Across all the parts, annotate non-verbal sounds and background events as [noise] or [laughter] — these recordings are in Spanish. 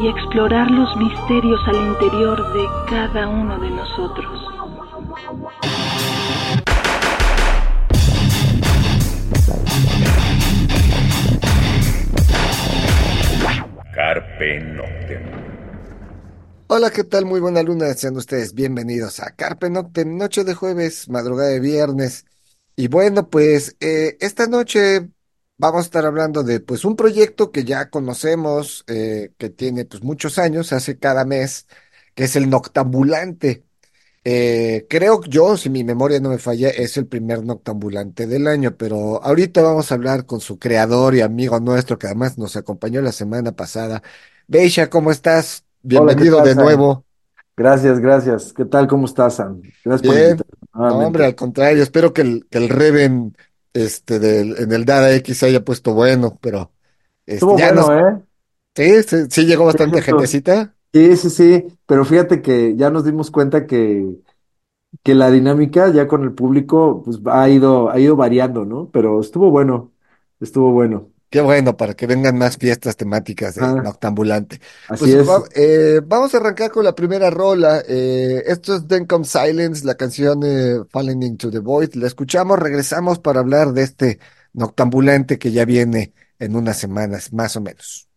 y explorar los misterios al interior de cada uno de nosotros. Carpe Noctem. Hola, ¿qué tal? Muy buena luna, sean ustedes bienvenidos a Carpe Noctem, noche de jueves, madrugada de viernes. Y bueno, pues eh, esta noche vamos a estar hablando de pues un proyecto que ya conocemos, eh, que tiene pues muchos años, hace cada mes, que es el Noctambulante. Eh, creo yo, si mi memoria no me falla, es el primer Noctambulante del año, pero ahorita vamos a hablar con su creador y amigo nuestro, que además nos acompañó la semana pasada. Beisha, ¿cómo estás? Bienvenido de nuevo. Gracias, gracias. ¿Qué tal? ¿Cómo estás, Sam? Gracias por Bien. invitarme No, hombre, al contrario, espero que el, que el Reven este, del, en el Dada X se haya puesto bueno, pero este, Estuvo ya nos, bueno, ¿eh? sí, sí, sí llegó bastante gentecita. sí, sí, sí, pero fíjate que ya nos dimos cuenta que, que la dinámica ya con el público pues ha ido, ha ido variando, ¿no? Pero estuvo bueno, estuvo bueno. Qué bueno, para que vengan más fiestas temáticas de Ajá, Noctambulante. así Pues va- es. eh, vamos a arrancar con la primera rola. Eh, esto es Then Come Silence, la canción eh, Falling Into the Void. La escuchamos, regresamos para hablar de este Noctambulante que ya viene en unas semanas, más o menos.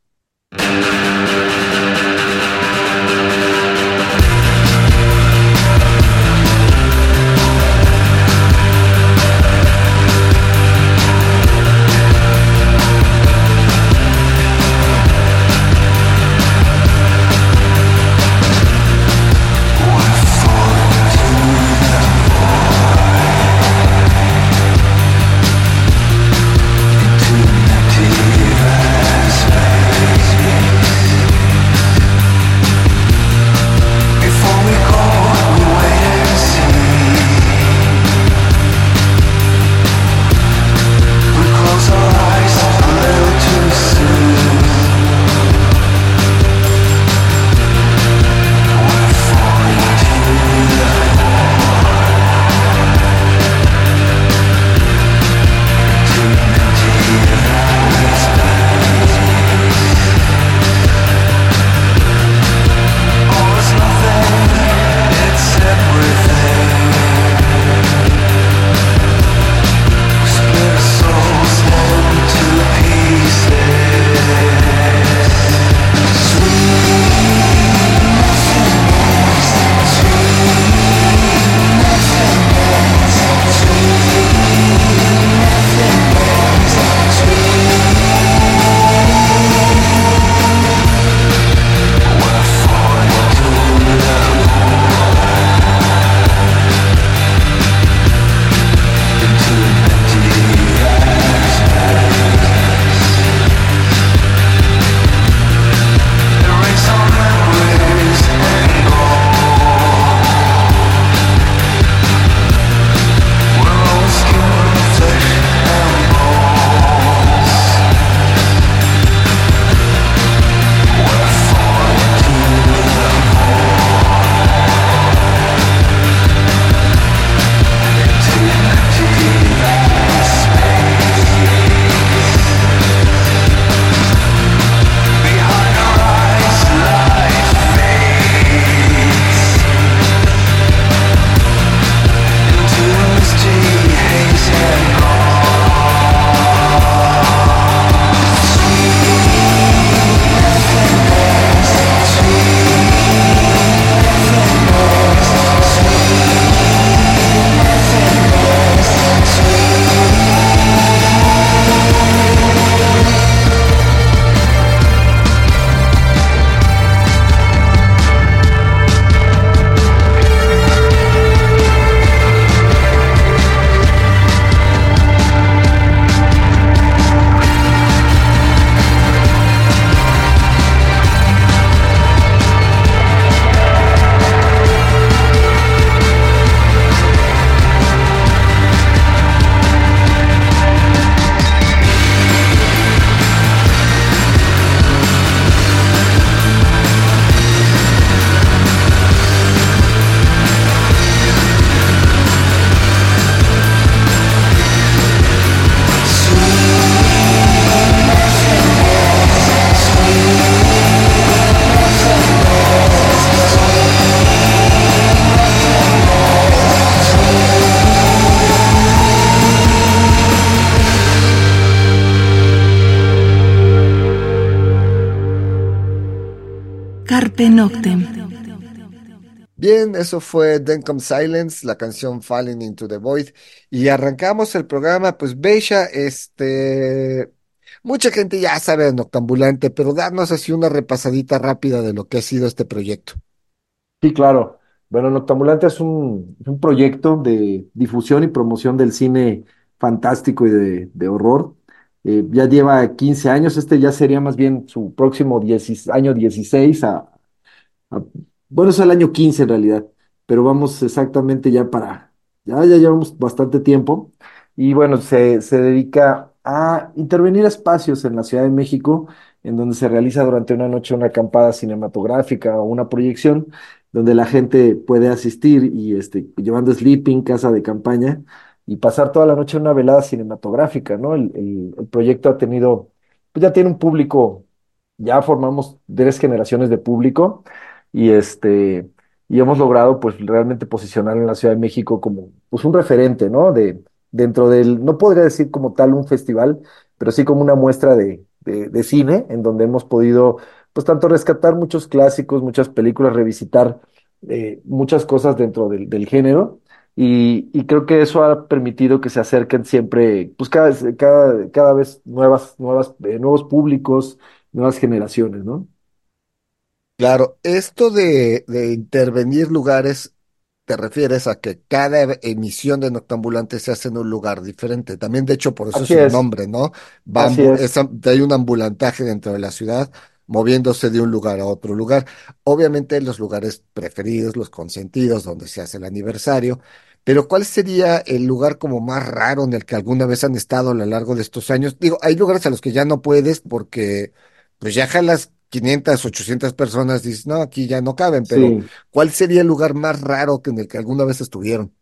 Carpe Noctem. Bien, eso fue Then Come Silence, la canción Falling into the Void. Y arrancamos el programa, pues Beisha, este, mucha gente ya sabe de Noctambulante, pero darnos así una repasadita rápida de lo que ha sido este proyecto. Sí, claro. Bueno, Noctambulante es un, proyecto de difusión y promoción del cine fantástico y de, de horror. Eh, ya lleva 15 años, este ya sería más bien su próximo 10 año 16 a, a- bueno, es el año 15 en realidad, pero vamos exactamente ya para, ya, ya llevamos bastante tiempo. Y bueno, se, se dedica a intervenir espacios en la Ciudad de México en donde se realiza durante una noche una acampada cinematográfica o una proyección donde la gente puede asistir y este, llevando sleeping, casa de campaña y pasar toda la noche en una velada cinematográfica, ¿no? El, el- proyecto ha tenido, pues ya tiene un público, ya formamos tres generaciones de público y este, y hemos logrado pues realmente posicionar en la Ciudad de México como pues un referente, ¿no? De, dentro del, no podría decir como tal un festival, pero sí como una muestra de, de, de cine en donde hemos podido pues tanto rescatar muchos clásicos, muchas películas, revisitar eh, muchas cosas dentro del, del género. Y, y creo que eso ha permitido que se acerquen siempre, pues cada, vez- cada, cada vez nuevas, nuevas, eh, nuevos públicos, nuevas generaciones, ¿no? Claro, esto de, de intervenir lugares, te refieres a que cada emisión de Noctambulante se hace en un lugar diferente. También, de hecho, por eso es el es, nombre, ¿no? Va así es. es hay un ambulantaje dentro de la ciudad, moviéndose de un lugar a otro lugar. Obviamente, los lugares preferidos, los consentidos, donde se hace el aniversario. Pero, ¿cuál sería el lugar como más raro en el que alguna vez han estado a lo largo de estos años? Digo, hay lugares a los que ya no puedes porque pues ya jalas 500, 800 personas, dices, no, aquí ya no caben, pero Sí, ¿cuál sería el lugar más raro que en el que alguna vez estuvieron?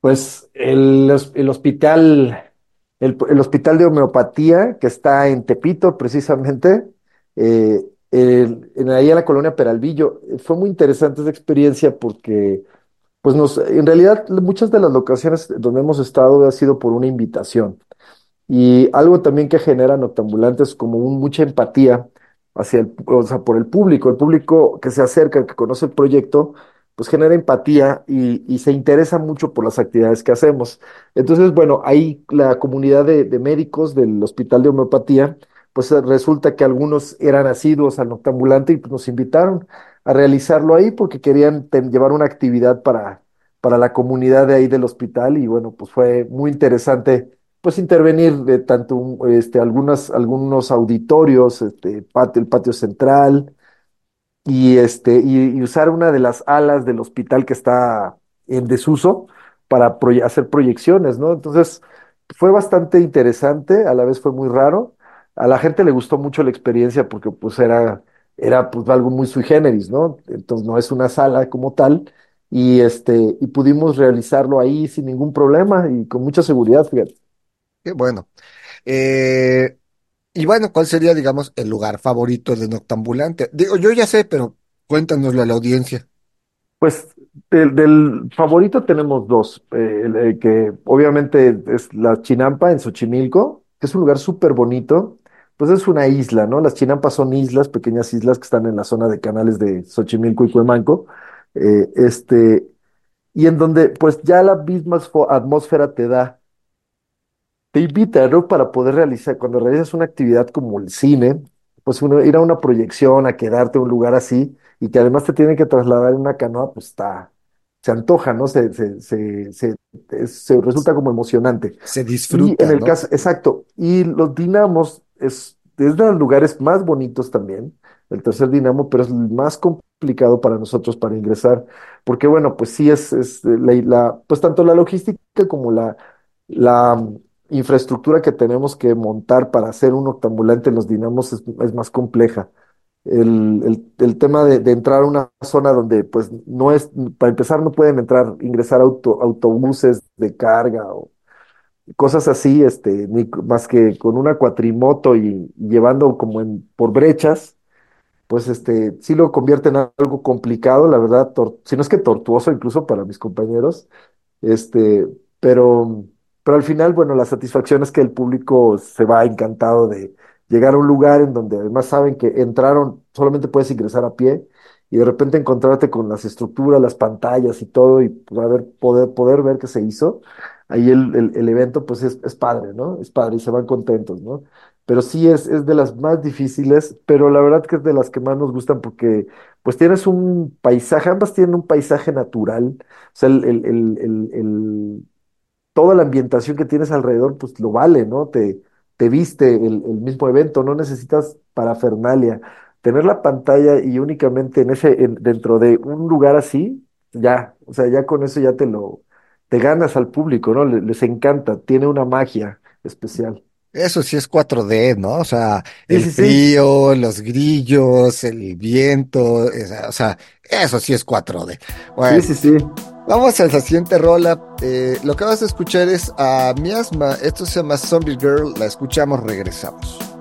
pues el hospital, el, el hospital de homeopatía que está en Tepito, precisamente, eh, el- en, ahí en la colonia Peralvillo. Eh, Fue muy interesante esa experiencia porque, pues nos, en realidad, muchas de las locaciones donde hemos estado ha sido por una invitación. Y algo también que genera Noctambulantes como un, mucha empatía hacia el, o sea, por el público. El público que se acerca, que conoce el proyecto, pues genera empatía y, y se interesa mucho por las actividades que hacemos. Entonces, bueno, ahí la comunidad de, de médicos del Hospital de Homeopatía, pues eh, resulta que algunos eran asiduos al Noctambulante y pues, nos invitaron a realizarlo ahí porque querían llevar una actividad para, para la comunidad de ahí del hospital y bueno, pues fue muy interesante pues intervenir de tanto este, algunos auditorios, este, el patio central, y, este, y, usar una de las alas del hospital que está en desuso para hacer proyecciones, ¿no? Entonces, fue bastante interesante, a la vez fue muy raro. A la gente le gustó mucho la experiencia porque pues era, era pues algo muy sui generis, ¿no? Entonces no es una sala como tal y este y pudimos realizarlo ahí sin ningún problema y con mucha seguridad, fíjate. Qué bueno. Eh, y bueno, ¿cuál sería, digamos, el lugar favorito de Noctambulante? Digo, yo ya sé, pero cuéntanoslo a la audiencia. Pues del, del favorito tenemos dos, eh, el- el que obviamente es la Chinampa en Xochimilco, que es un lugar súper bonito, pues es una isla, ¿no? Las Chinampas son islas, pequeñas islas que están en la zona de canales de Xochimilco y Cuemanco, eh, este, y en donde pues ya la misma atmósfera te da te invita, ¿no? Para poder realizar, cuando realizas una actividad como el cine, pues uno, ir a una proyección, a quedarte en un lugar así, y que además te tienen que trasladar en una canoa, pues está, se antoja, ¿no? Se, se, se, se, se resulta como emocionante. Se Y en disfruta, el ¿no? caso, exacto, y los dinamos es, es de los lugares más bonitos también, el tercer dinamo, pero es el más complicado para nosotros para ingresar, porque bueno, pues sí es, es la, la- pues tanto la logística como la, la mm, infraestructura que tenemos que montar para hacer un octambulante en los dinamos es, más compleja. El, el- tema de, entrar a una zona donde pues no es, para empezar no pueden entrar, ingresar auto, autobuses de carga o cosas así, este, más que con una cuatrimoto y, llevando como en, por brechas, pues este, sí lo convierte en algo complicado, la verdad, si no es que tortuoso incluso para mis compañeros, este, pero, pero al final, bueno, la satisfacción es que el público se va encantado de, llegar a un lugar en donde además saben que entraron, solamente puedes ingresar a pie y de repente encontrarte con las estructuras, las pantallas y todo y pues, a ver, poder, poder ver qué se hizo, ahí el, el, evento pues es, es padre, ¿no? Es padre y se van contentos, ¿no? Pero sí es, es de las más difíciles, pero la verdad que es de las que más nos gustan porque pues tienes un paisaje, ambas tienen un paisaje natural, o sea, el, el, el, el- el- toda la ambientación que tienes alrededor, pues lo vale, ¿no? Te, te viste el, el mismo evento, no necesitas parafernalia. Tener la pantalla y únicamente en ese, en- dentro de un lugar así, ya, o sea, ya con eso ya te lo, te ganas al público, ¿no? Le- Les, encanta, tiene una magia especial. Eso sí es 4D, ¿no? O sea, Sí, el sí, sí, frío, los grillos, el viento, o sea, eso sí es 4D. sí, Bueno, sí, sí. vamos a la siguiente rola. Eh, lo que vas a escuchar es a Miasma. Esto se llama Zombie Girl. La escuchamos, regresamos.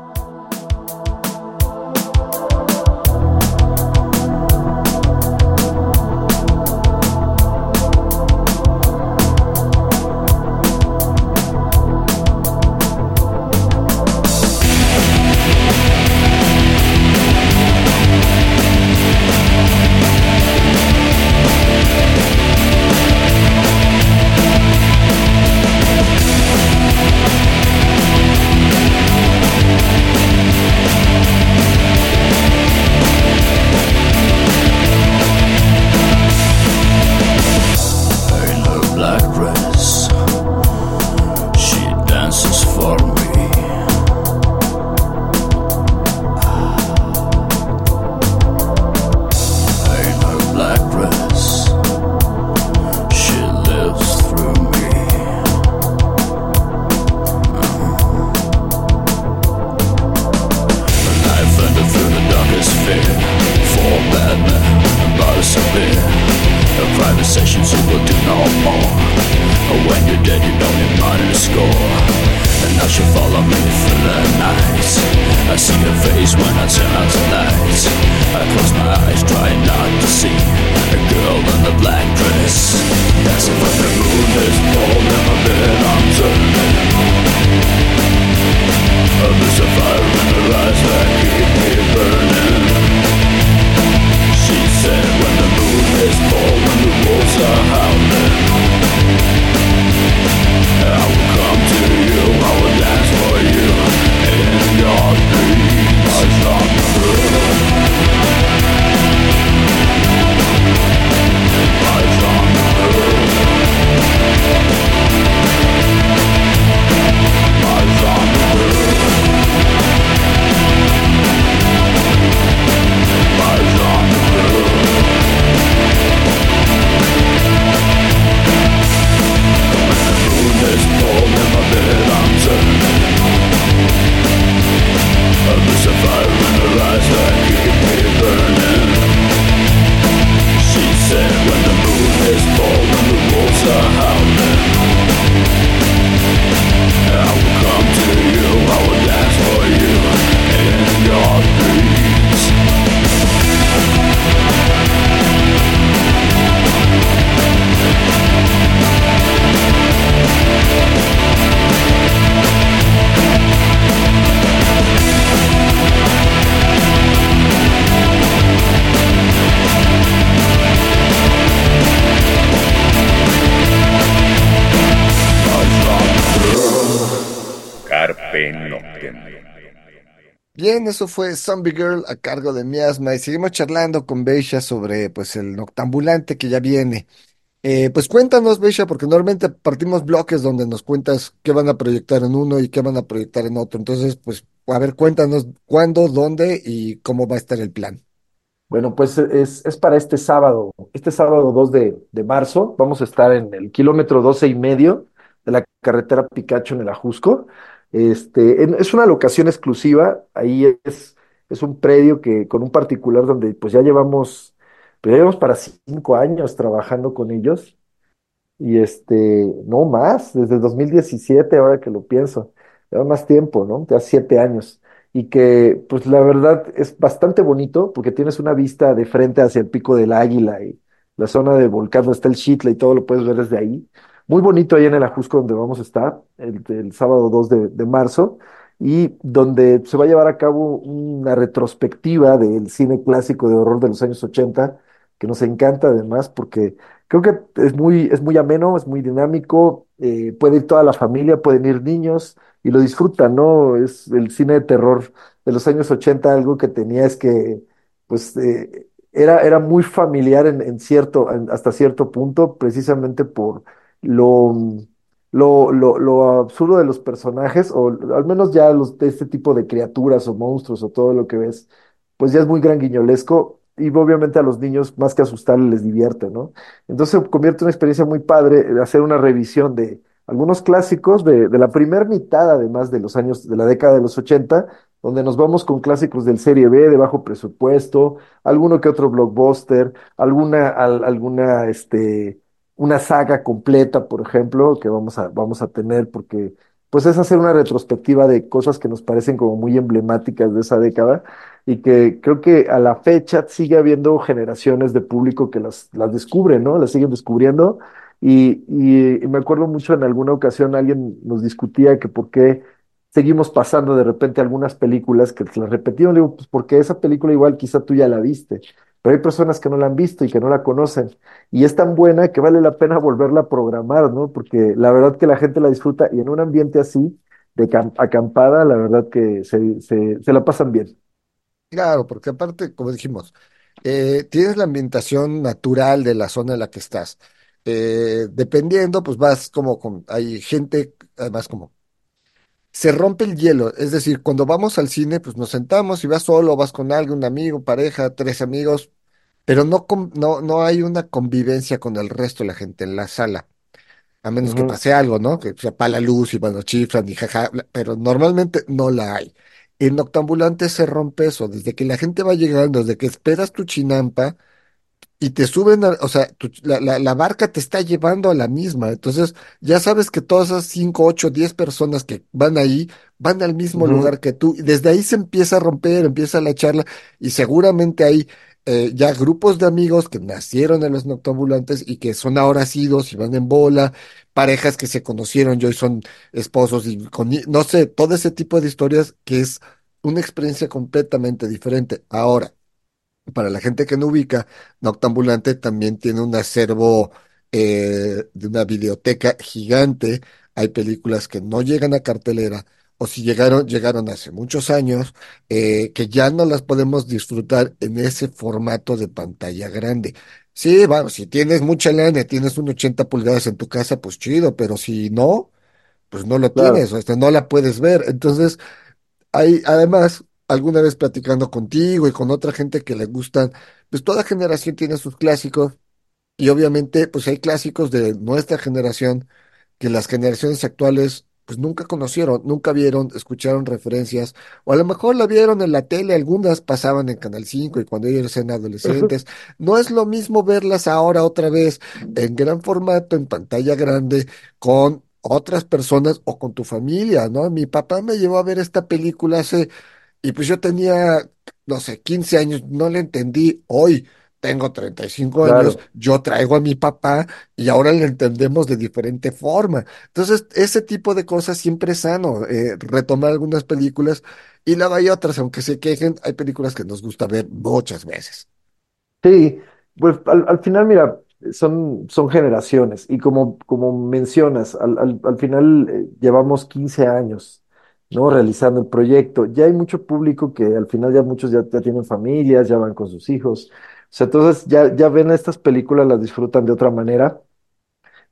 Eso fue Zombie Girl a cargo de Miasma y seguimos charlando con Beisha sobre pues el noctambulante que ya viene. Eh, pues cuéntanos, Beisha, porque normalmente partimos bloques donde nos cuentas qué van a proyectar en uno y qué van a proyectar en otro. Entonces, pues, a ver, cuéntanos cuándo, dónde y cómo va a estar el plan. Bueno, pues es, es para este sábado, este sábado 2 de, de marzo. Vamos a estar en el kilómetro 12 y medio de la carretera Picacho en el Ajusco. Este, es una locación exclusiva. Ahí es, es un predio que, con un particular donde pues ya llevamos, pues ya llevamos para cinco años trabajando con ellos. Y este, no más, desde 2017, ahora que lo pienso, lleva más tiempo, ¿no? Ya siete años. Y que, pues la verdad es bastante bonito porque tienes una vista de frente hacia el Pico del Águila y la zona del volcán donde está el Chitla y todo lo puedes ver desde ahí. Muy bonito ahí en el Ajusco donde vamos a estar el, sábado 2 de, de marzo. y donde se va a llevar a cabo una retrospectiva del cine clásico de horror de los años 80, que nos encanta además porque creo que es muy, es muy ameno, es muy dinámico, eh, puede ir toda la familia, pueden ir niños y lo disfrutan, ¿no? Es el cine de terror de los años 80, algo que tenía es que, pues, eh, era, era muy familiar en, en cierto, hasta cierto punto, precisamente por lo, lo, lo, lo absurdo de los personajes, o al menos ya los, de este tipo de criaturas o monstruos o todo lo que ves, pues ya es muy gran guiñolesco. Y obviamente a los niños, más que asustarles, les divierte, ¿no? Entonces convierte en una experiencia muy padre eh, hacer una revisión de algunos clásicos de, de la primera mitad, además de los años, de la década de los 80, donde nos vamos con clásicos del Serie B, de bajo presupuesto, alguno que otro blockbuster, alguna, al- alguna, este, una saga completa, por ejemplo, que vamos a, vamos a tener, porque pues es hacer una retrospectiva de cosas que nos parecen como muy emblemáticas de esa década y que creo que a la fecha sigue habiendo generaciones de público que las, las descubren, ¿no? Las siguen descubriendo. Y, y, y me acuerdo mucho en alguna ocasión alguien nos discutía que por qué seguimos pasando de repente algunas películas que las repetimos. Digo, pues porque esa película igual quizá tú ya la viste, pero hay personas que no la han visto y que no la conocen. Y es tan buena que vale la pena volverla a programar, ¿no? Porque la verdad que la gente la disfruta y en un ambiente así, de cam- acampada, la verdad que se, se, se la pasan bien. Claro, porque aparte, como dijimos, eh, tienes la ambientación natural de la zona en la que estás. Eh, dependiendo, pues vas como con, hay gente, además como, se rompe el hielo, es decir, cuando vamos al cine, pues nos sentamos y vas solo, vas con alguien, un amigo, pareja, tres amigos, pero no, con- no, no hay una convivencia con el resto de la gente en la sala, a menos que Ujú, pase algo, ¿no? Que se apaga la luz y bueno, chiflan y jaja, bla- pero normalmente no la hay. En Noctambulante se rompe eso, desde que la gente va llegando, desde que esperas tu chinampa, y te suben, a- o sea, tu- la, la, la barca te está llevando a la misma. Entonces, ya sabes que todas esas 5, 8, 10 personas que van ahí van al mismo ujú. lugar que tú. Y desde ahí se empieza a romper, empieza la charla y seguramente hay eh, ya grupos de amigos que nacieron en los noctambulantes y que son ahora asidos y van en bola, parejas que se conocieron y hoy son esposos y con, no sé, todo ese tipo de historias que es una experiencia completamente diferente. Ahora. Para la gente que no ubica, Noctambulante también tiene un acervo eh, de una biblioteca gigante. Hay películas que no llegan a cartelera o si llegaron, llegaron hace muchos años, eh, que ya no las podemos disfrutar en ese formato de pantalla grande. Sí, bueno, si tienes mucha lana, y tienes un 80 pulgadas en tu casa, pues chido, pero si no, pues no lo Claro. tienes, o sea, no la puedes ver. Entonces, hay, además, alguna vez platicando contigo y con otra gente que le gustan, pues toda generación tiene sus clásicos y obviamente pues hay clásicos de nuestra generación que las generaciones actuales pues nunca conocieron, nunca vieron, escucharon referencias o a lo mejor la vieron en la tele, algunas pasaban en Canal 5 y cuando ellos eran adolescentes. No es lo mismo verlas ahora otra vez en gran formato, en pantalla grande, con otras personas o con tu familia, ¿no? Mi papá me llevó a ver esta película hace y pues yo tenía, no sé, 15 años, no le entendí. Hoy tengo 35 años, Claro. yo traigo a mi papá y ahora le entendemos de diferente forma. Entonces, ese tipo de cosas siempre es sano, eh, retomar algunas películas y luego hay otras, aunque se quejen, hay películas que nos gusta ver muchas veces. Sí, pues al, al final, mira, son, son generaciones y como, como mencionas, al, al, al final eh, llevamos 15 años, ¿no? Realizando el proyecto. Ya hay mucho público que al final ya muchos ya, ya tienen familias, ya van con sus hijos. Sea, entonces ya, ya ven estas películas, las disfrutan de otra manera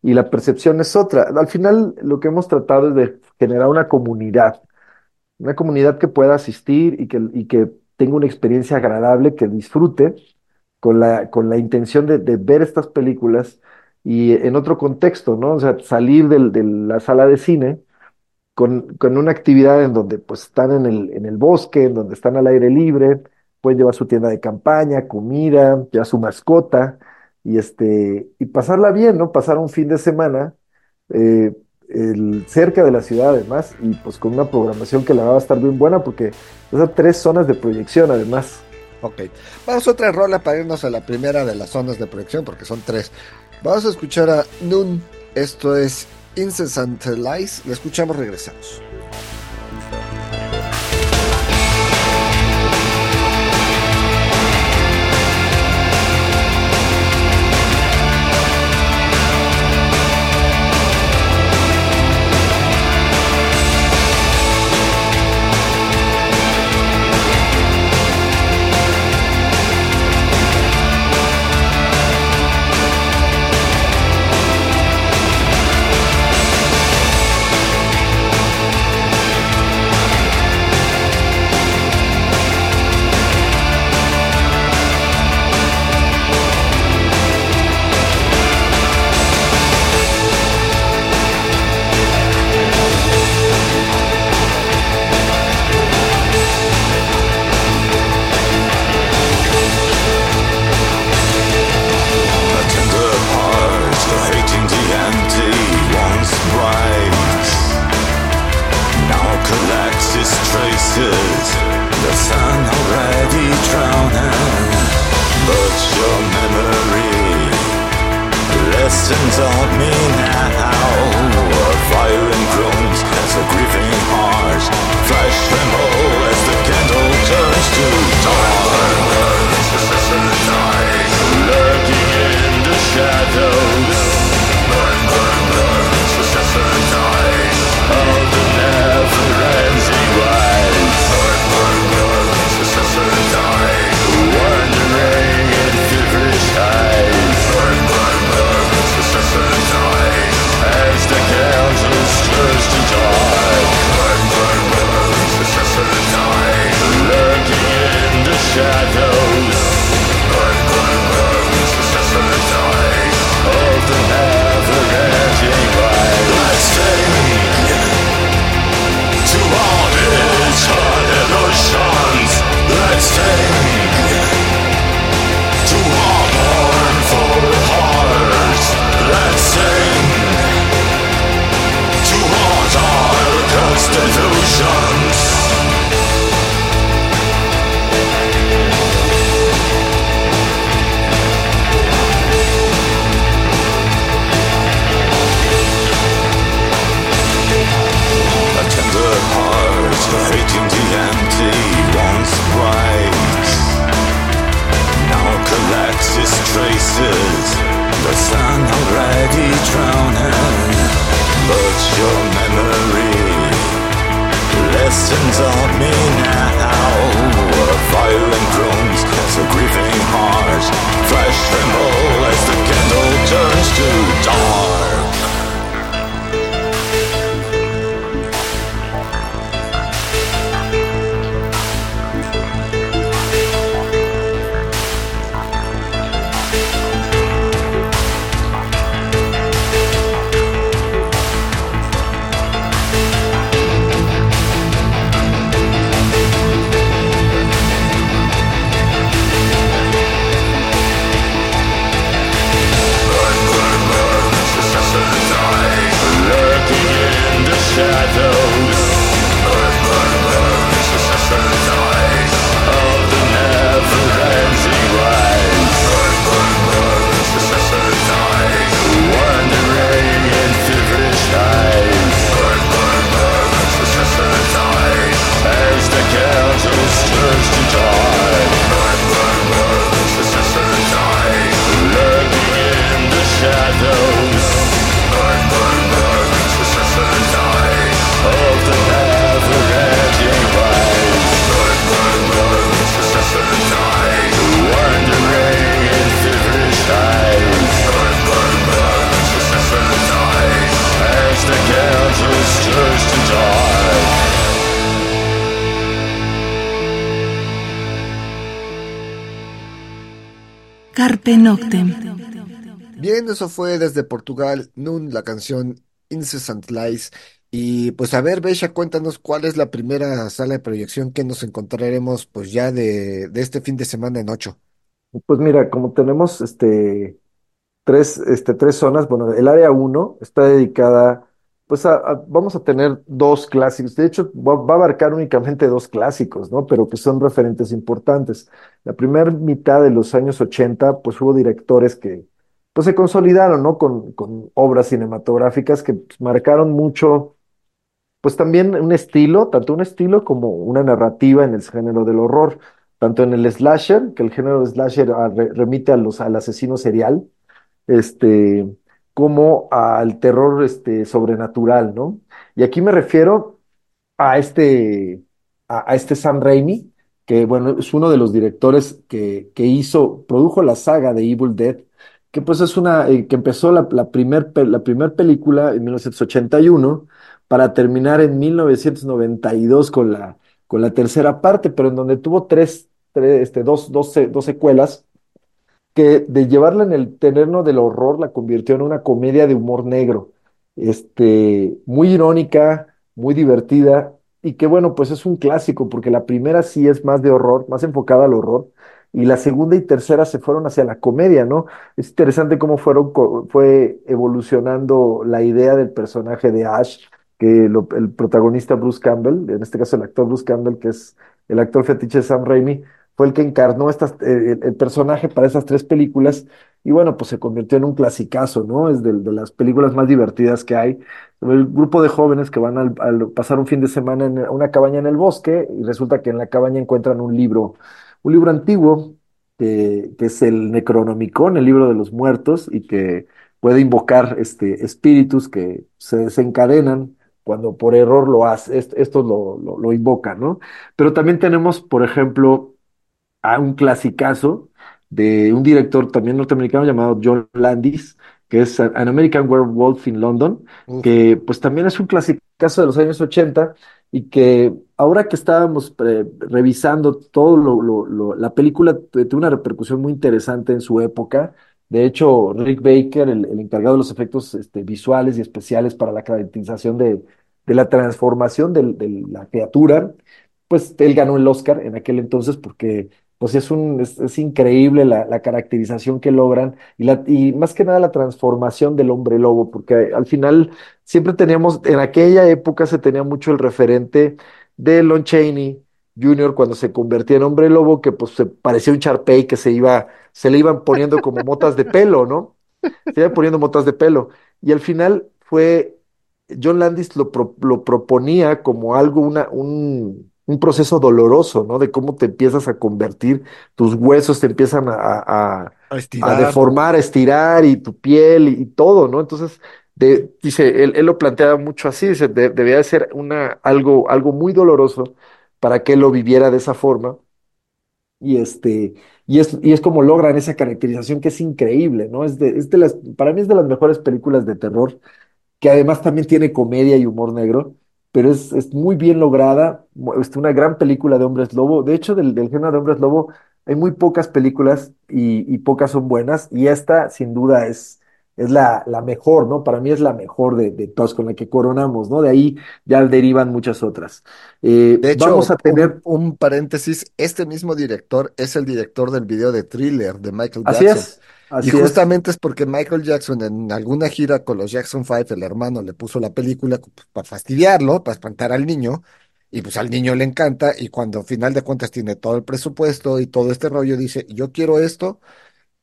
y la percepción es otra. Al final lo que hemos tratado es de generar una comunidad, una comunidad que pueda asistir y que, y que tenga una experiencia agradable, que disfrute con la, con la intención de, de ver estas películas y en otro contexto, ¿no? O sea, salir de la sala de cine con, con una actividad en donde pues están en el, en el bosque, en donde están al aire libre, pueden llevar su tienda de campaña, comida, ya su mascota, y este, y pasarla bien, ¿no? Pasar un fin de semana eh, el- cerca de la ciudad además, y pues con una programación que la va a estar bien buena, porque esas tres zonas de proyección además. Ok, vamos a otra rola para irnos a la primera de las zonas de proyección, porque son tres. Vamos a escuchar a Noon, esto es Incessant Lies, la escuchamos, regresamos. Noctem. Bien, eso fue desde Portugal, Nun, la canción Incessant Lies. Y pues a ver, Besha, cuéntanos cuál es la primera sala de proyección que nos encontraremos pues ya de, de este fin de semana en ocho. Pues mira, como tenemos este, tres, este, tres zonas, bueno, el área uno está dedicada, pues vamos a tener dos clásicos, de hecho va, a abarcar únicamente dos clásicos, ¿no? Pero que son referentes importantes. La primera mitad de los años 80, pues hubo directores que, pues se consolidaron, ¿no? Con, obras cinematográficas que pues, marcaron mucho pues también un estilo, tanto un estilo como una narrativa en el género del horror, tanto en el slasher, que el género slasher ah, re- remite a los, al asesino serial, este, como al terror este, sobrenatural, ¿no? Y aquí me refiero a este, a, este Sam Raimi, que bueno, es uno de los directores que, que hizo, produjo la saga de Evil Dead, que pues es una, eh, que empezó la, la primer, pe- la primer película en 1981 para terminar en 1992 con la, con la tercera parte, pero en donde tuvo tres, tres, este, dos, dos, dos secuelas que de llevarla en el terreno del horror la convirtió en una comedia de humor negro, este, muy irónica, muy divertida y que bueno, pues es un clásico porque la primera sí es más de horror, más enfocada al horror y la segunda y tercera se fueron hacia la comedia, ¿no? Es interesante cómo fueron, fue evolucionando la idea del personaje de Ash, que el protagonista Bruce Campbell, en este caso el actor Bruce Campbell, que es el actor fetiche Sam Raimi, el que encarnó eh, el, personaje para esas tres películas y bueno, pues se convirtió en un clasicazo, ¿no? Es de, las películas más divertidas que hay. El grupo de jóvenes que van al, al pasar un fin de semana en una cabaña en el bosque y resulta que en la cabaña encuentran un libro, un libro antiguo que, es el Necronomicon, el libro de los muertos, y que puede invocar este, espíritus que se desencadenan cuando por error lo hace, est- estos lo, lo, lo invocan, ¿no? Pero también tenemos, por ejemplo, a un clasicazo de un director también norteamericano llamado John Landis, que es An American Werewolf in London, Uf, que pues también es un clasicazo de los años 80 y que ahora que estábamos eh, revisando todo lo, lo- lo- la película tu- tuvo una repercusión muy interesante en su época. De hecho, Rick Baker, el, el encargado de los efectos este, visuales y especiales para la caracterización de, de la transformación de la criatura, pues él ganó el Oscar en aquel entonces porque pues es un, es, increíble la, la caracterización que logran y, la, y más que nada la transformación del hombre lobo, porque al final siempre teníamos, en aquella época se tenía mucho el referente de Lon Chaney Jr. cuando se convertía en hombre lobo, que pues se parecía un Sharpei que se iba, se le iban poniendo como motas de pelo, ¿no? Se iban poniendo motas de pelo. Y al final fue, John Landis lo, pro- lo proponía como algo, una, un, un proceso doloroso, ¿no? De cómo te empiezas a convertir, tus huesos te empiezan a, a- a a estirar. deformar, a estirar y tu piel y, y todo, ¿no? Entonces, de, dice, él, él lo planteaba mucho así, dice, de- debía de ser una, algo, algo muy doloroso para que él lo viviera de esa forma. Y este, y es, y es como logran esa caracterización que es increíble, ¿no? Es de, es de las, para mí es de las mejores películas de terror que además también tiene comedia y humor negro, pero es, es muy bien lograda, es una gran película de hombres lobo. De hecho, del, del género de hombres lobo hay muy pocas películas y, y pocas son buenas, y esta sin duda es, es la, la mejor, ¿no? Para mí es la mejor de, de todas con la que coronamos, ¿no? De ahí ya derivan muchas otras. Eh, De vamos hecho, a un, tener, un paréntesis, este mismo director es el director del video de Thriller de Michael así Jackson. es, Y así es, justamente es porque Michael Jackson en alguna gira con los Jackson Five, el hermano le puso la película pues, para fastidiarlo, para espantar al niño, y pues al niño le encanta, y cuando al final de cuentas tiene todo el presupuesto y todo este rollo, dice, yo quiero esto,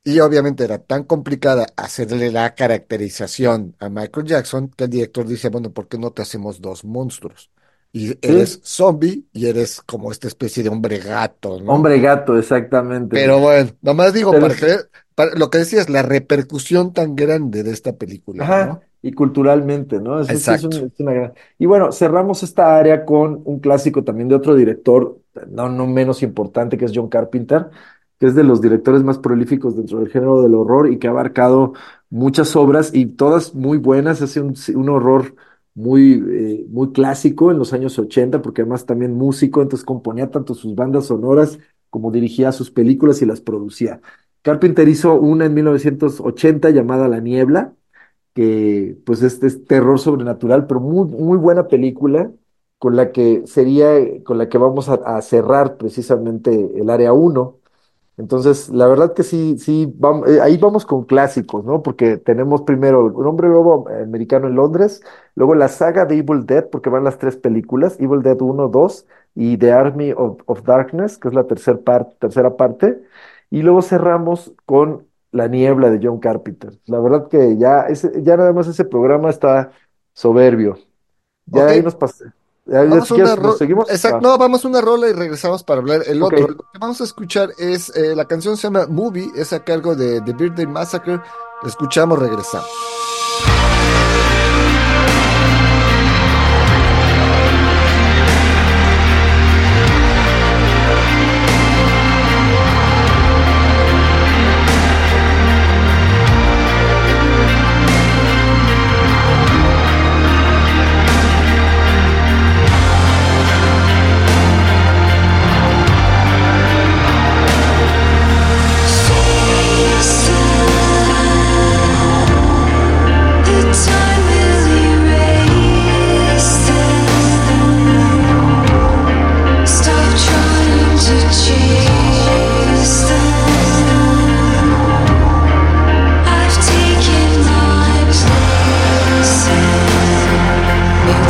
y obviamente era tan complicada hacerle la caracterización a Michael Jackson que el director dice, bueno, ¿por qué no te hacemos dos monstruos? Y eres sí, zombie y eres como esta especie de hombre gato, ¿no? hombre gato, exactamente. Pero bueno, nomás digo, Pero para que, para lo que decías, la repercusión tan grande de esta película, Ajá, ¿no? y culturalmente, ¿no? Es, Exacto. es una gran... Y bueno, cerramos esta área con un clásico también de otro director, no, no menos importante, que es John Carpenter, que es de los directores más prolíficos dentro del género del horror y que ha abarcado muchas obras y todas muy buenas. Hace un, un horror muy, eh, muy clásico en los años 80, porque además también músico, entonces componía tanto sus bandas sonoras como dirigía sus películas y las producía. Carpenter hizo una en 1980 llamada La Niebla que pues este es terror sobrenatural, pero muy, muy buena película con la que sería, con la que vamos a, a cerrar precisamente el área uno Entonces, la verdad que sí, sí, vam- eh, ahí vamos con clásicos, ¿no? Porque tenemos primero Un hombre lobo americano en Londres, luego la saga de Evil Dead, porque van las tres películas, Evil Dead uno 2 y The Army of, of Darkness, que es la tercer par- tercera parte, y luego cerramos con La Niebla de John Carpenter. La verdad que ya, ese, ya nada más ese programa está soberbio. Ya ahí nos pasé. Vamos una seguimos. Exacto, no, vamos a una rola y regresamos para hablar el otro. Lo que vamos a escuchar es eh, la canción se llama Movie, es a cargo de The Birthday Massacre. La escuchamos, regresamos.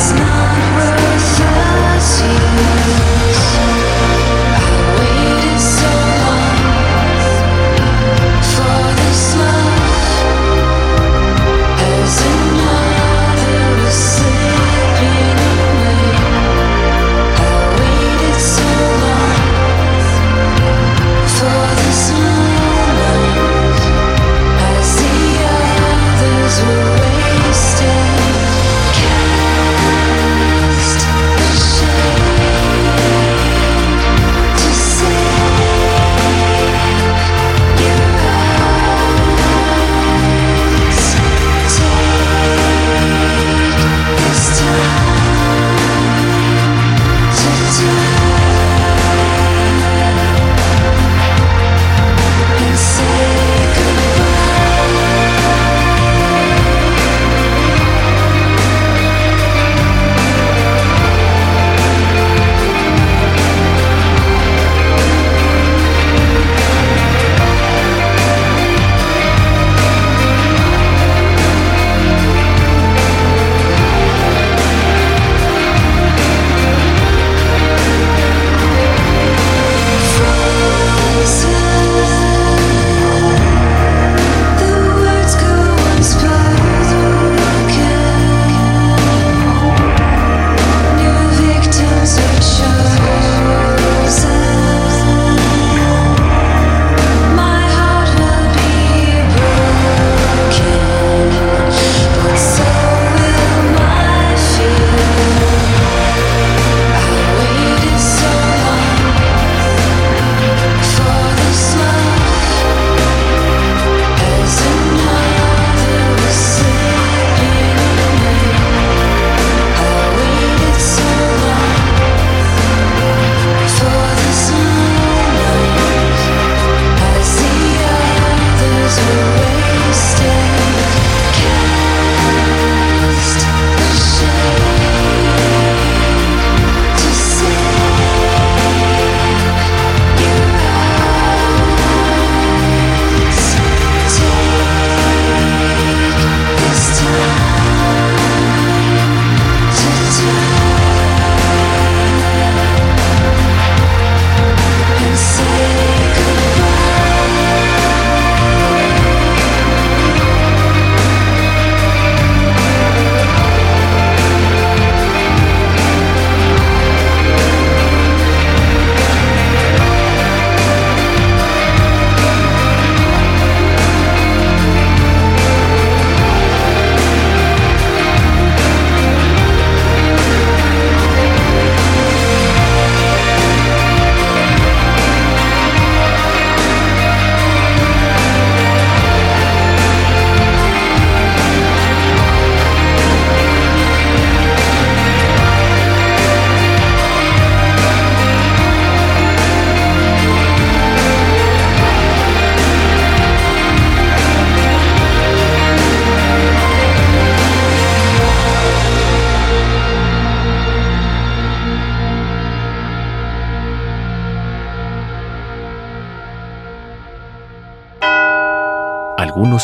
It's not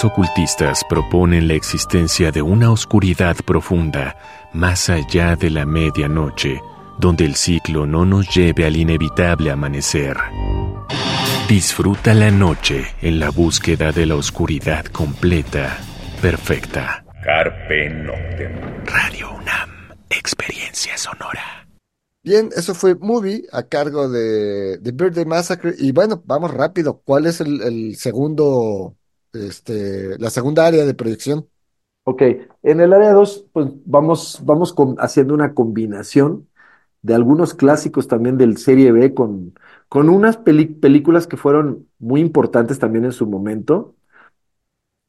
Ocultistas proponen la existencia de una oscuridad profunda más allá de la medianoche, donde el ciclo no nos lleve al inevitable amanecer. Disfruta la noche en la búsqueda de la oscuridad completa, perfecta. Carpe Noctem. Radio UNAM, experiencia sonora. Bien, eso fue Movie a cargo de The Birthday Massacre. Y bueno, vamos rápido. ¿Cuál es el, el segundo, este, la segunda área de proyección? Ok, en el área 2, pues vamos, vamos con- haciendo una combinación de algunos clásicos también del Serie B con, con unas películas que fueron muy importantes también en su momento,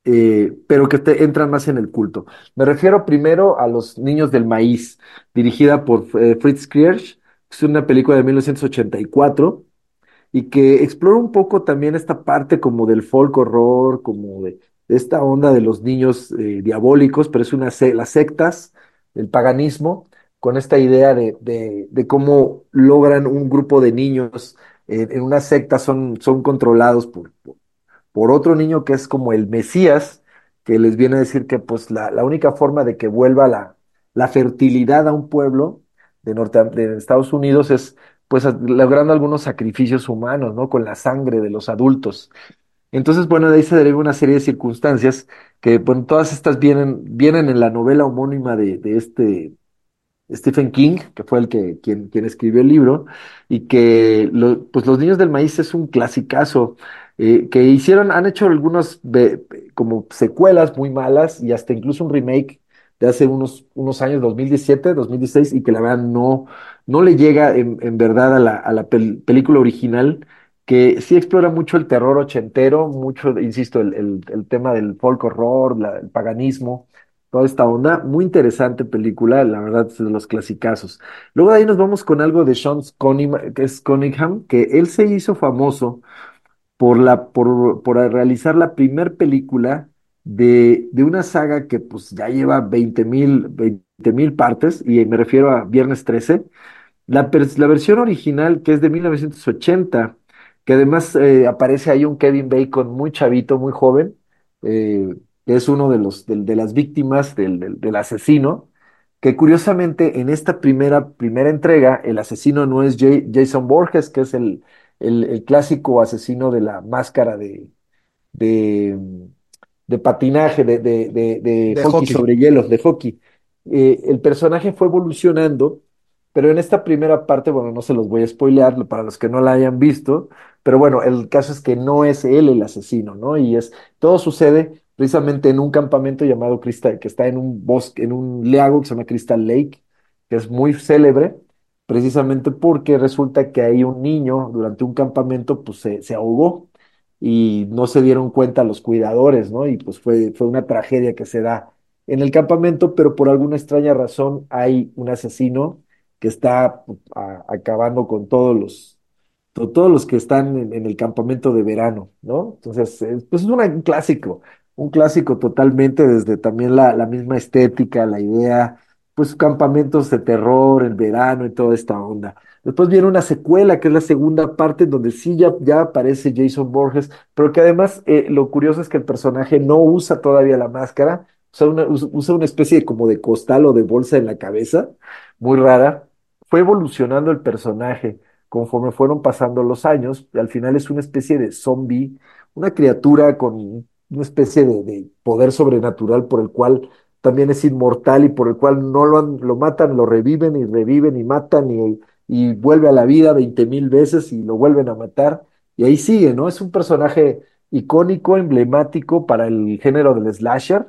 eh, pero que te entran más en el culto. Me refiero primero a Los Niños del Maíz, dirigida por eh, Fritz Kriersch, es una película de 1984 y que explora un poco también esta parte como del folk horror, como de, esta onda de los niños eh, diabólicos, pero es una las sectas, el paganismo, con esta idea de, de- cómo logran un grupo de niños en una secta son, son controlados por, por, por otro niño que es como el Mesías, que les viene a decir que pues la, la única forma de que vuelva la, la fertilidad a un pueblo de, Norte, de Estados Unidos es pues logrando algunos sacrificios humanos, ¿no? Con la sangre de los adultos. Entonces, bueno, de ahí se deriva una serie de circunstancias que, bueno, todas estas vienen, vienen en la novela homónima de, este Stephen King, que fue el que, quien, quien escribió el libro, y que pues Los Niños del Maíz es un clasicazo, eh, que hicieron, han hecho algunos ve- como secuelas muy malas y hasta incluso un remake de hace unos, unos años, 2017, 2016, y que la verdad no, no le llega en, en verdad a la, a la pel- película original, que sí explora mucho el terror ochentero, mucho, insisto, el, el, tema del folk horror, la- el paganismo toda esta onda. Muy interesante película, la verdad, es de los clasicazos. Luego de ahí nos vamos con algo de Sean Cunningham, que él se hizo famoso por, la, por, por realizar la primer película de, de una saga que pues ya lleva 20 mil, 20 mil partes, y me refiero a Viernes 13. La, la versión original, que es de 1980, que además eh, aparece ahí un Kevin Bacon muy chavito, muy joven, eh, que es uno de los del- de, las víctimas del, del- asesino, que curiosamente en esta primera, primera entrega el asesino no es Jason Borges, que es el, el, clásico asesino de la máscara de, de, de patinaje, de, de, de, de hockey hockey. sobre hielo, de hockey. Eh, el personaje fue evolucionando, pero en esta primera parte, bueno, no se los voy a spoilear para los que no la hayan visto, pero bueno, el caso es que no es él el asesino, ¿no? Y es, todo sucede precisamente en un campamento llamado Crystal, que está en un bosque, en un lago que se llama Crystal Lake, que es muy célebre, precisamente porque resulta que ahí un niño durante un campamento pues se, se ahogó y no se dieron cuenta los cuidadores, ¿no? Y pues fue, fue una tragedia que se da en el campamento, pero por alguna extraña razón hay un asesino que está pues, acabando con todos los, to- todos los que están en, el campamento de verano, ¿no? Entonces, eh, pues es un clásico, un clásico totalmente desde también la, la misma estética, la idea, pues campamentos de terror, el verano y toda esta onda. Después viene una secuela, que es la segunda parte, en donde sí ya, aparece Jason Borges, pero que además eh, lo curioso es que el personaje no usa todavía la máscara, usa una, us- usa una especie como de costal o de bolsa en la cabeza, muy rara. Fue evolucionando el personaje conforme fueron pasando los años, y al final es una especie de zombie, una criatura con una especie de, de poder sobrenatural por el cual también es inmortal y por el cual no lo, han- lo matan, lo reviven y reviven y matan y, y vuelve a la vida veinte mil veces y lo vuelven a matar. Y ahí sigue, ¿no? Es un personaje icónico, emblemático para el género del slasher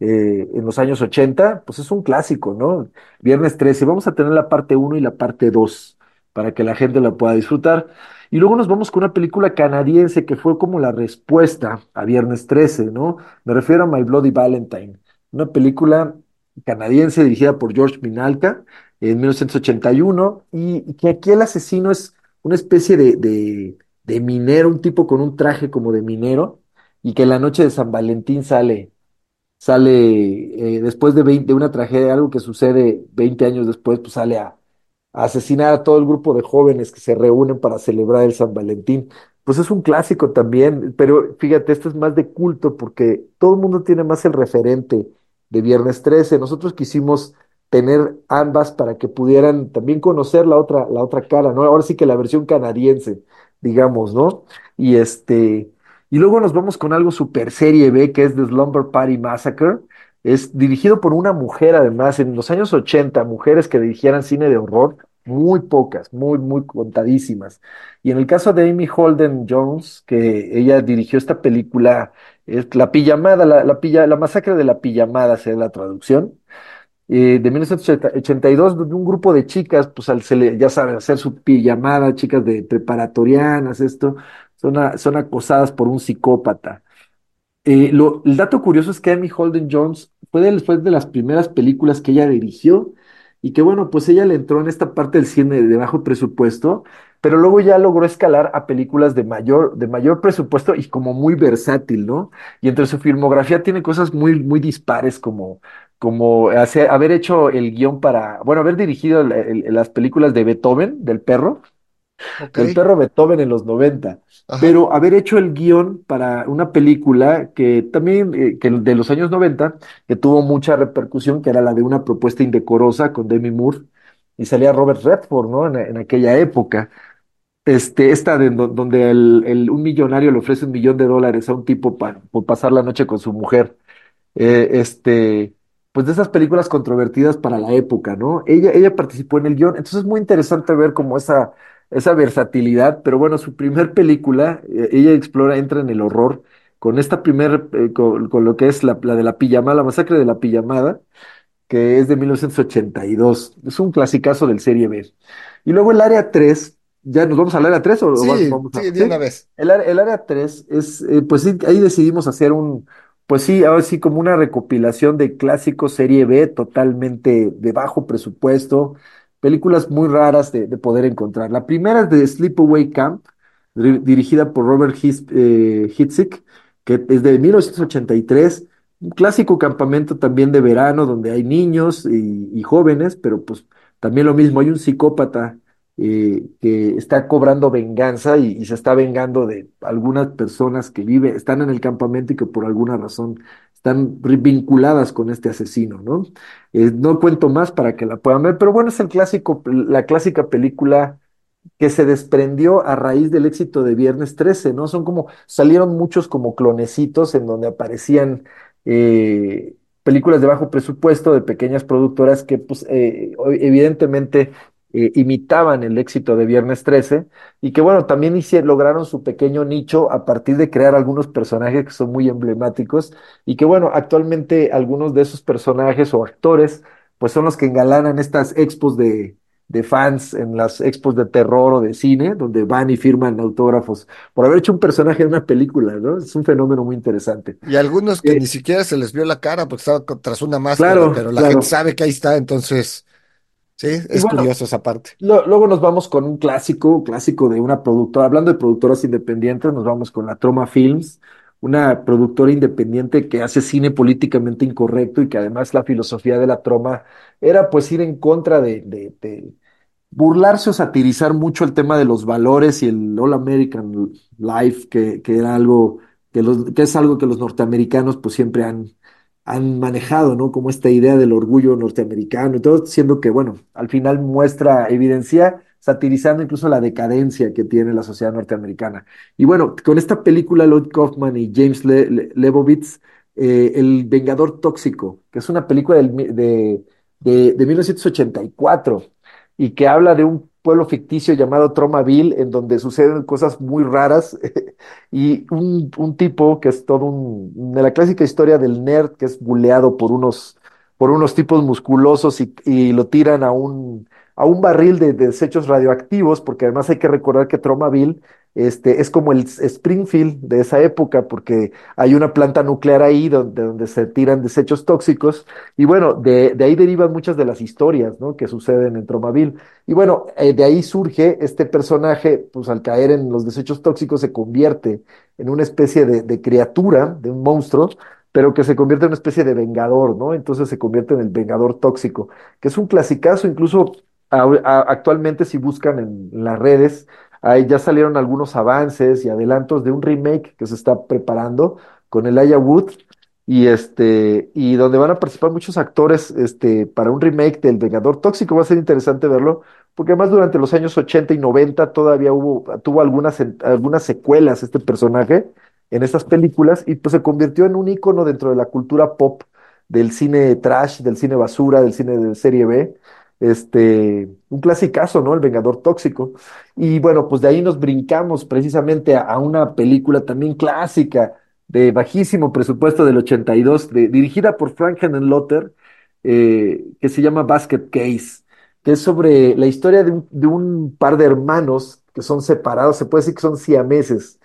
eh, en los años 80, pues es un clásico, ¿no? Viernes 13, vamos a tener la parte uno y la parte 2 para que la gente la pueda disfrutar. Y luego nos vamos con una película canadiense que fue como la respuesta a Viernes 13, ¿no? Me refiero a My Bloody Valentine, una película canadiense dirigida por George Minalca en 1981 y, que aquí el asesino es una especie de, de, minero, un tipo con un traje como de minero y que la noche de San Valentín sale sale eh, después de, 20 de una tragedia, algo que sucede 20 años después, pues sale a, a asesinar a todo el grupo de jóvenes que se reúnen para celebrar el San Valentín. pues es un clásico también, pero fíjate, este es más de culto porque todo el mundo tiene más el referente de Viernes 13. Nosotros quisimos tener ambas para que pudieran también conocer la otra, la otra cara, ¿no? Ahora sí que la versión canadiense, digamos, ¿no? Y este, y luego nos vamos con algo super serie B, que es The Slumber Party Massacre. Es dirigido por una mujer, además, en los años 80, mujeres que dirigieran cine de horror, muy pocas, muy, muy contadísimas. Y en el caso de Amy Holden Jones, que ella dirigió esta película, La Pijamada, la, la, pilla, la masacre de la pijamada, sería la traducción, eh, de 1982, donde un grupo de chicas, pues al, se ya saben, hacer su pijamada, chicas de preparatorianas, esto, son, son acosadas por un psicópata. Eh, lo- el dato curioso es que Amy Holden Jones fue de, de las primeras películas que ella dirigió y que bueno, pues ella le entró en esta parte del cine de bajo presupuesto, pero luego ya logró escalar a películas de mayor, de mayor presupuesto y como muy versátil, ¿no? Y entre su filmografía tiene cosas muy, muy dispares como, como hacer, haber hecho el guion para, bueno, haber dirigido el- el- las películas de Beethoven, del perro Ok, del perro Beethoven en los 90, ajá, pero haber hecho el guion para una película que también, eh, que de los años 90, que tuvo mucha repercusión, que era la de una propuesta indecorosa con Demi Moore, y salía Robert Redford, ¿no? En, en aquella época. Este, esta de do- donde el, el- un millonario le ofrece un millón de dólares a un tipo pa- por pasar la noche con su mujer eh, este, pues de esas películas controvertidas para la época, ¿no? Ella, ella participó en el guion, entonces es muy interesante ver como esa, esa versatilidad, pero bueno, su primer película, eh, ella explora, entra en el horror con esta primer, eh, con, con lo que es la, la de la pijamada, la masacre de la pijamada, que es de 1982, es un clasicazo del serie B. Y luego el área 3 ¿ya nos vamos al área 3 o sí, vamos a...? sí, de una vez. El, área- el área 3 es, eh, pues sí, ahí decidimos hacer un, pues sí, ahora sí como una recopilación de clásicos serie B totalmente de bajo presupuesto, películas muy raras de, de poder encontrar. La primera es de Sleepaway Camp, dir- dirigida por Robert His- eh, Hitchcock, que es de 1983, un clásico campamento también de verano donde hay niños y, y jóvenes, pero pues también lo mismo, hay un psicópata eh, que está cobrando venganza y, se está vengando de algunas personas que viven, están en el campamento y que por alguna razón están vinculadas con este asesino, ¿no? Eh, no cuento más para que la puedan ver, pero bueno, es el clásico, la clásica película que se desprendió a raíz del éxito de Viernes 13, ¿no? Son como, salieron muchos como clonecitos en donde aparecían eh, películas de bajo presupuesto de pequeñas productoras que, pues, evidentemente eh, imitaban el éxito de Viernes 13 y que, bueno, también lograron su pequeño nicho a partir de crear algunos personajes que son muy emblemáticos y que, bueno, actualmente algunos de esos personajes o actores, pues son los que engalanan estas expos de de fans en las expos de terror o de cine, donde van y firman autógrafos por haber hecho un personaje en una película, ¿no? Es un fenómeno muy interesante. Y algunos que Eh, ni siquiera se les vio la cara porque estaba tras una máscara, claro, pero la claro. gente sabe que ahí está, entonces, sí, es bueno, curioso esa parte. lo- luego nos vamos con un clásico, clásico de una productora, hablando de productoras independientes, nos vamos con la Troma Films, una productora independiente que hace cine políticamente incorrecto y que además la filosofía de la Troma era pues ir en contra de, de, de burlarse o satirizar mucho el tema de los valores y el All American Life, que, que era algo que, los, que es algo que los norteamericanos pues siempre han, han manejado, ¿no? Como esta idea del orgullo norteamericano y todo, siendo que, bueno, al final muestra, evidencia, satirizando incluso la decadencia que tiene la sociedad norteamericana. Y bueno, con esta película, Lloyd Kaufman y James Le- eh, El Vengador Tóxico, que es una película de, de, de 1984 y que habla de un pueblo ficticio llamado Tromaville, en donde suceden cosas muy raras, [laughs] y un, tipo que es todo un, de la clásica historia del nerd que es buleado por unos, por unos tipos musculosos y lo tiran a un, a un barril de, de desechos radioactivos, porque además hay que recordar que Tromaville este, es como el Springfield de esa época, porque hay una planta nuclear ahí donde, donde se tiran desechos tóxicos, y bueno, de, de ahí derivan muchas de las historias, ¿no? que suceden en Tromaville. Y bueno, eh, de ahí surge este personaje, pues al caer en los desechos tóxicos se convierte en una especie de, de criatura, de un monstruo, pero que se convierte en una especie de vengador, ¿no? Entonces se convierte en el vengador tóxico, que es un clasicazo, incluso actualmente si buscan en, las redes, Ahí ya salieron algunos avances y adelantos de un remake que se está preparando con Elijah Wood. Y este y donde van a participar muchos actores este para un remake del Vengador Tóxico. Va a ser interesante verlo porque además durante los años 80 y 90 todavía hubo tuvo algunas algunas secuelas este personaje en estas películas y pues se convirtió en un ícono dentro de la cultura pop del cine trash, del cine basura, del cine de serie B este, un clasicazo, ¿no? El Vengador Tóxico. Y bueno, pues de ahí nos brincamos precisamente a, una película también clásica de bajísimo presupuesto del 82, de, dirigida por Frank Henenlotter, eh, que se llama Basket Case, que es sobre la historia de un, par de hermanos que son separados, se puede decir que son siameses,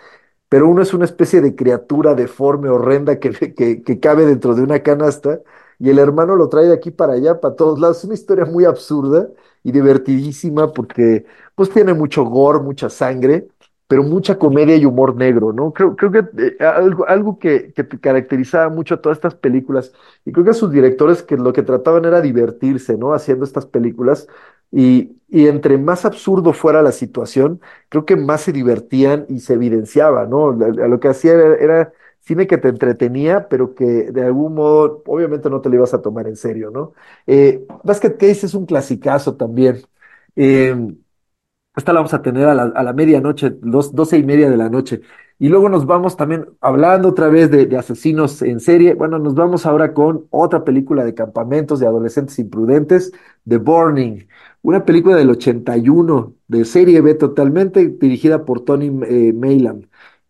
pero uno es una especie de criatura deforme, horrenda, que, [laughs] que cabe dentro de una canasta, y el hermano lo trae de aquí para allá, para todos lados. Es una historia muy absurda y divertidísima porque pues tiene mucho gore, mucha sangre, pero mucha comedia y humor negro, ¿no? Creo, creo que eh, algo, algo que, que caracterizaba mucho a todas estas películas, y creo que a sus directores que lo que trataban era divertirse, ¿no? Haciendo estas películas, y, y entre más absurdo fuera la situación, creo que más se divertían y se evidenciaba, ¿no? A lo que hacía era cine que te entretenía, pero que de algún modo, obviamente no te lo ibas a tomar en serio, ¿no? Eh, Basket Case es un clasicazo también. Eh, esta la vamos a tener a la, a la medianoche, dos, doce y media de la noche. Y luego nos vamos también hablando otra vez de, asesinos en serie. Bueno, nos vamos ahora con otra película de campamentos de adolescentes imprudentes, The Burning, una película del 81, de serie B totalmente, dirigida por Tony eh, Maylam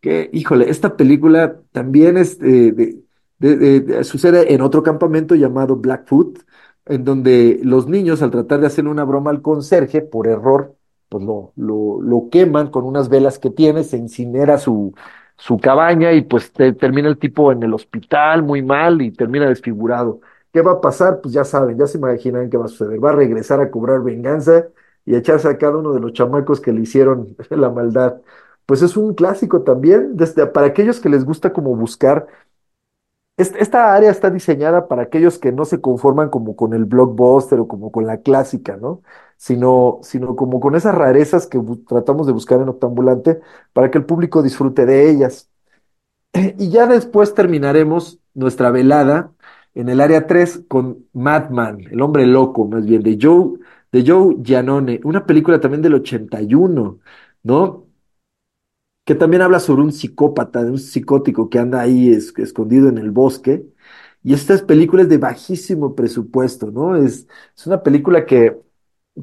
que, híjole, esta película también es, eh, de, de, de, sucede en otro campamento llamado Blackfoot, en donde los niños, al tratar de hacer una broma al conserje, por error, pues lo, lo, lo queman con unas velas que tiene, se incinera su, su cabaña y pues te, termina el tipo en el hospital muy mal y termina desfigurado. ¿Qué va a pasar? Pues ya saben, ya se imaginan qué va a suceder. Va a regresar a cobrar venganza y a echarse a cada uno de los chamacos que le hicieron [laughs] la maldad pues es un clásico también, para aquellos que les gusta como buscar. Esta área está diseñada para aquellos que no se conforman como con el blockbuster o como con la clásica, ¿no? Sino, sino como con esas rarezas que tratamos de buscar en Octambulante para que el público disfrute de ellas. [clears throat] Y ya después terminaremos nuestra velada en el área 3 con Madman, el hombre loco, más bien, de Joe, de Joe Giannone, una película también del 81, ¿no? Que también habla sobre un psicópata, de un psicótico que anda ahí es, escondido en el bosque. Y esta película es de bajísimo presupuesto, ¿no? Es, es una película que,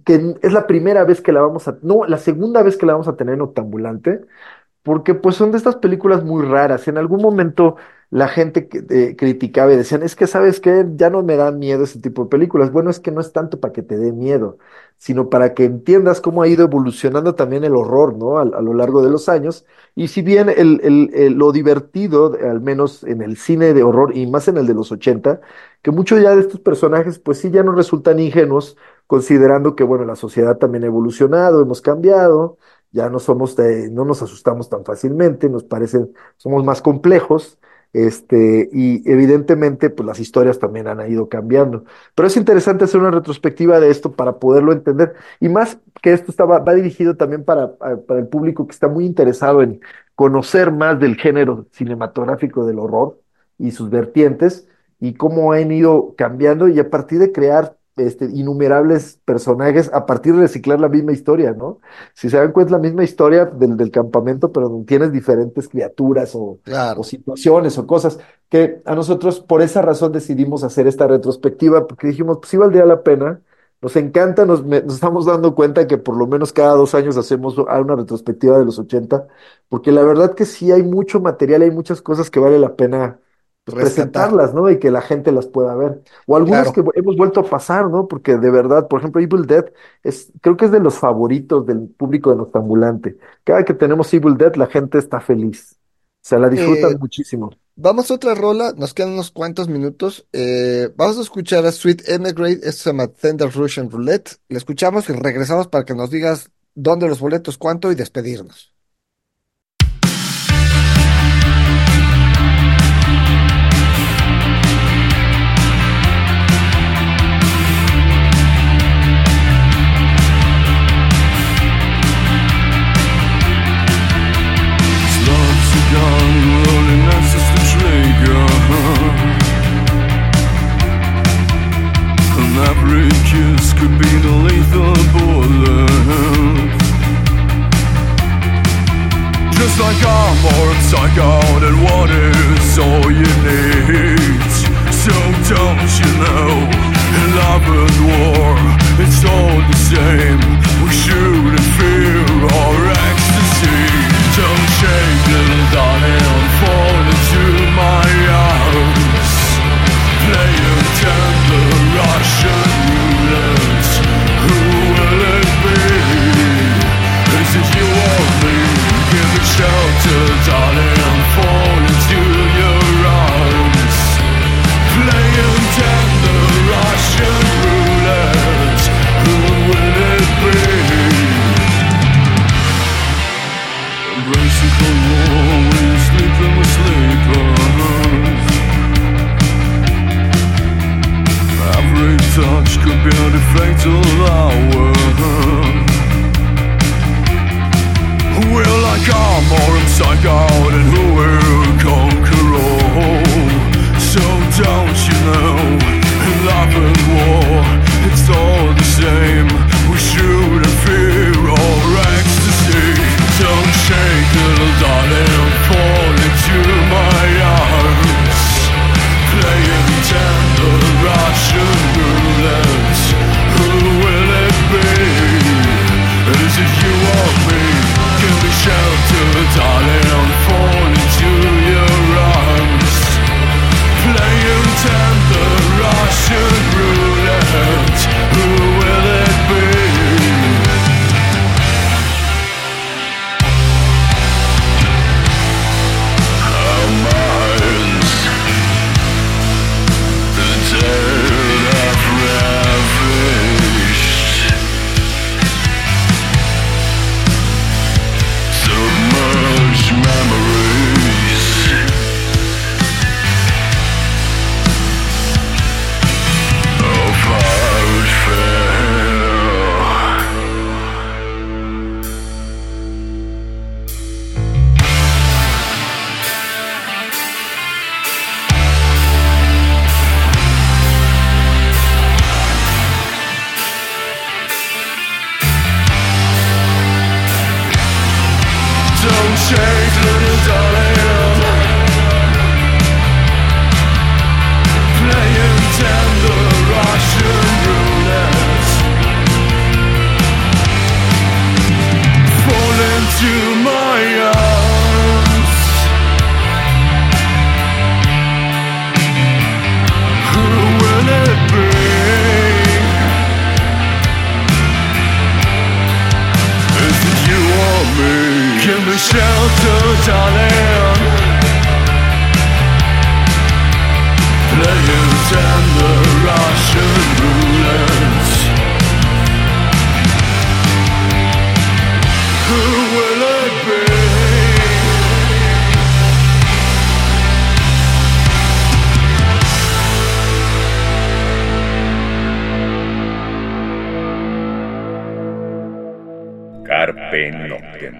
que es la primera vez que la vamos a, no, la segunda vez que la vamos a tener en Octambulante, porque pues son de estas películas muy raras. En algún momento la gente eh, criticaba y decían, es que sabes que ya no me dan miedo ese tipo de películas. Bueno, es que no es tanto para que te dé miedo, sino para que entiendas cómo ha ido evolucionando también el horror, ¿no? A, lo largo de los años. Y si bien el, lo divertido, al menos en el cine de horror y más en el de los 80, que muchos ya de estos personajes, pues sí, ya no resultan ingenuos, considerando que, bueno, la sociedad también ha evolucionado, hemos cambiado, ya no somos, de, no nos asustamos tan fácilmente, nos parecen, somos más complejos este, y evidentemente, pues las historias también han ido cambiando. Pero es interesante hacer una retrospectiva de esto para poderlo entender. Y más que esto estaba, va dirigido también para, para el público que está muy interesado en conocer más del género cinematográfico del horror y sus vertientes y cómo han ido cambiando y a partir de crear este, innumerables personajes a partir de reciclar la misma historia, ¿no? Si se dan cuenta, es la misma historia del, del campamento, pero tienes diferentes criaturas o, Claro. o situaciones o cosas que a nosotros por esa razón decidimos hacer esta retrospectiva, porque dijimos, pues sí valdría la pena, nos encanta, nos, me- nos estamos dando cuenta que por lo menos cada dos años hacemos una retrospectiva de los 80, porque la verdad que sí hay mucho material, hay muchas cosas que vale la pena Rescatar. presentarlas, ¿no? Y que la gente las pueda ver. O algunas Claro. que hemos vuelto a pasar, ¿no? Porque de verdad, por ejemplo, Evil Dead es, creo que es de los favoritos del público de Nostambulante. Cada que tenemos Evil Dead, la gente está feliz. O sea, la disfrutan Eh, muchísimo. vamos a otra rola, nos quedan unos cuantos minutos. Eh, vamos a escuchar a Sweet Emigrate, esto se llama Thunder Russian Roulette. Le escuchamos y regresamos para que nos digas dónde los boletos, cuánto y despedirnos. Carpe Noctem.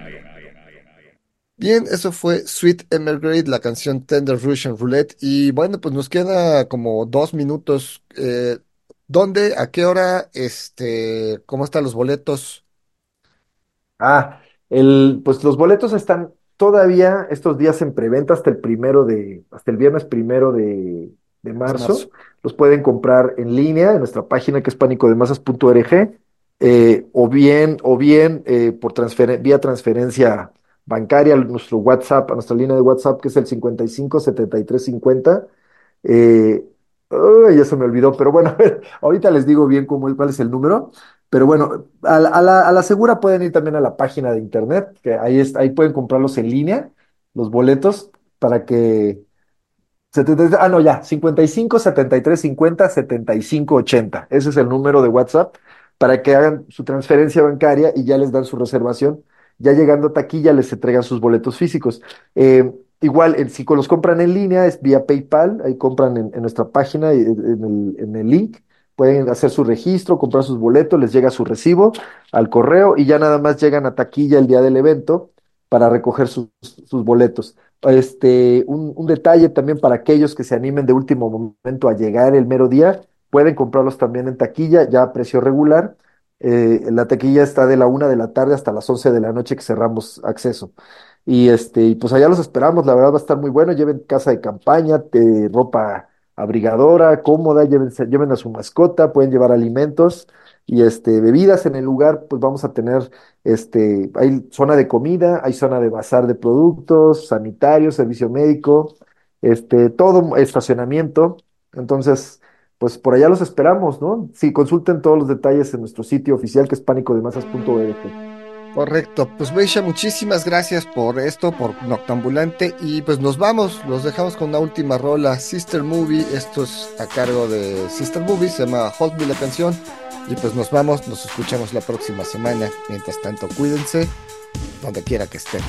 Bien, eso fue Sweet Emergrade, la canción Tender Russian Roulette. Y bueno, pues nos queda como dos minutos. Eh, ¿dónde? ¿A qué hora? Este, ¿cómo están los boletos? Ah, el, pues los boletos están todavía estos días en preventa hasta el primero de, hasta el viernes primero de, de marzo. marzo. Los pueden comprar en línea en nuestra página que es panicodemasas.org eh, o bien, o bien eh, por transferen- vía transferencia bancaria a nuestro WhatsApp, a nuestra línea de WhatsApp que es el 55 73 50. Eh, ay, ya se me olvidó, pero bueno, [laughs] a ver, ahorita les digo bien cómo, cuál es el número. Pero bueno, a la, a la- a la segura pueden ir también a la página de internet, que ahí, es, ahí pueden comprarlos en línea, los boletos, para que 73 ah, no, ya, 55 73 50 75 80. Ese es el número de WhatsApp para que hagan su transferencia bancaria y ya les dan su reservación. Ya llegando a taquilla les entregan sus boletos físicos. Eh, igual, el- si los compran en línea es vía PayPal, ahí compran en, nuestra página, eh, en el, link. Pueden hacer su registro, comprar sus boletos, les llega su recibo al correo y ya nada más llegan a taquilla el día del evento para recoger sus, sus boletos. Este, un, un detalle también para aquellos que se animen de último momento a llegar el mero día, pueden comprarlos también en taquilla, ya a precio regular. Eh, la taquilla está de la una de la tarde hasta las 11 de la noche que cerramos acceso. Y este, y pues allá los esperamos, la verdad va a estar muy bueno. Lleven casa de campaña, te- ropa abrigadora, cómoda, lleven, lleven a su mascota, pueden llevar alimentos y este, bebidas en el lugar, pues vamos a tener, este, hay zona de comida, hay zona de bazar de productos, sanitarios, servicio médico, este, todo estacionamiento. Entonces, pues por allá los esperamos, ¿no? Sí, consulten todos los detalles en nuestro sitio oficial que es pánicodemasas.org. Correcto, pues Beisha, muchísimas gracias por esto, por Noctambulante y pues nos vamos, los dejamos con una última rola, Sister Movie, esto es a cargo de Sister Movie, se llama Hold Me la canción y pues nos vamos, nos escuchamos la próxima semana, mientras tanto cuídense donde quiera que estén.